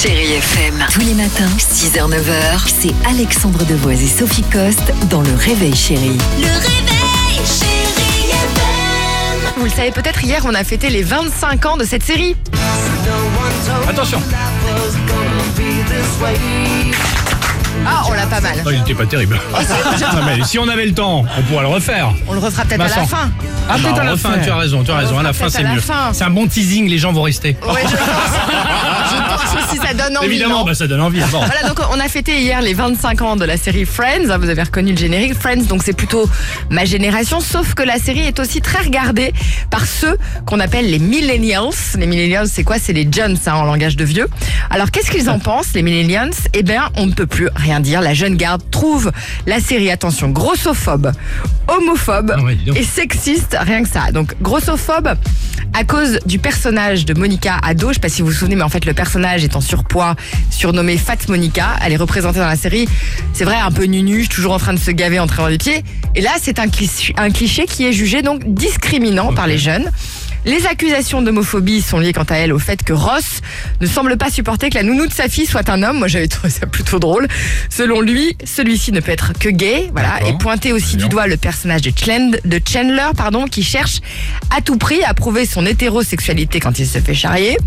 Chérie FM. Tous les matins, 6h-9h, c'est Alexandre Devoise et Sophie Coste dans Le Réveil Chérie. Le réveil, chérie FM. Vous le savez peut-être, hier on a fêté les 25 ans de cette série. Attention Ah, on l'a pas mal. Oh, Il était pas terrible. Non, mais si on avait le temps, on pourrait le refaire. On le refera peut-être à la fin. Ah, peut-être à la fin, tu as raison, tu as raison. À la fin, c'est mieux. fin. C'est un bon teasing, les gens vont rester. Ouais, je pense. je pense aussi, ça donne envie. Évidemment, non bah, ça donne envie. Bon. Voilà, donc on a fêté hier les 25 ans de la série Friends. Vous avez reconnu le générique Friends, donc c'est plutôt ma génération. Sauf que la série est aussi très regardée par ceux qu'on appelle les millennials. Les millennials, c'est quoi? C'est les jeunes, ça, en langage de vieux. Alors, qu'est-ce qu'ils en pensent, les millennials? Eh bien, on ne peut plus rien dire. La jeune garde trouve la série, attention, grossophobe, homophobe Ah ouais, et sexiste, rien que ça. Donc, grossophobe à cause du personnage de Monica ado. Je sais pas si vous vous souvenez, mais en fait, le personnage est en surpoids, surnommé Fat Monica. Elle est représentée dans la série. C'est vrai, un peu nunuche, toujours en train de se gaver en traînant des pieds. Et là, c'est un cliché, un cliché qui est jugé donc discriminant par les jeunes. Les accusations d'homophobie sont liées quant à elle au fait que Ross ne semble pas supporter que la nounou de sa fille soit un homme. Moi, j'avais trouvé ça plutôt drôle. Selon lui, celui-ci ne peut être que gay. Voilà. Et pointer aussi du doigt le personnage de, Chland- de Chandler, pardon, qui cherche à tout prix à prouver son hétérosexualité quand il se fait charrier.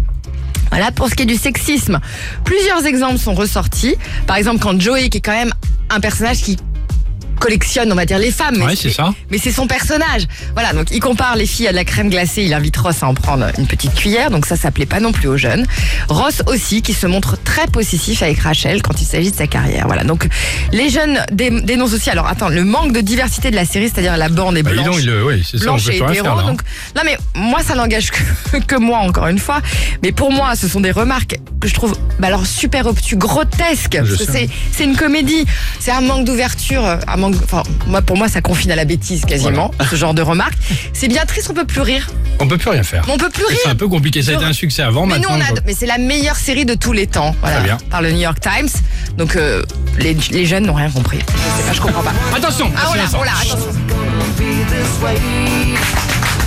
Voilà, pour ce qui est du sexisme, plusieurs exemples sont ressortis. Par exemple, quand Joey, qui est quand même un personnage qui collectionne, on va dire, les femmes. Ouais, c'est ça. mais c'est son personnage. Voilà, donc il compare les filles à de la crème glacée, il invite Ross à en prendre une petite cuillère, donc ça, ça plaît pas non plus aux jeunes. Ross aussi, qui se montre très possessif avec Rachel quand il s'agit de sa carrière. Voilà, donc les jeunes dé- dénoncent aussi, alors attends, le manque de diversité de la série, c'est-à-dire la bande est Bah, blanche. il, euh, ouais, c'est ça, on peut et hétéro. faire là. hein. donc, non mais moi ça n'engage que, que moi encore une fois. Mais pour moi ce sont des remarques que je trouve bah alors super obtus, grotesques. C'est une comédie, c'est un manque d'ouverture, un manque. Enfin moi pour moi ça confine à la bêtise quasiment ce genre de remarques. C'est bien triste, on peut plus rire. On peut plus rien faire. On peut plus C'est un rire. peu compliqué. Ça a été un succès avant, Mais nous maintenant. on a, je- mais c'est la meilleure série de tous les temps, voilà, Très bien. par le New York Times. Donc euh, les, les jeunes n'ont rien compris. Je sais pas, je comprends pas. Attention, Ah voilà, attention, voilà, attention.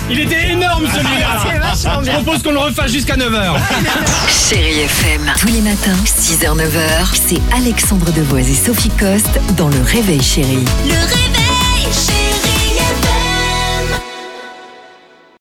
Il était énorme celui-là. Je propose qu'on le refasse jusqu'à 9h. Chérie FM. Tous les matins, 6h-9h, c'est Alexandre Devoise et Sophie Coste dans Le Réveil Chérie. Le réveil.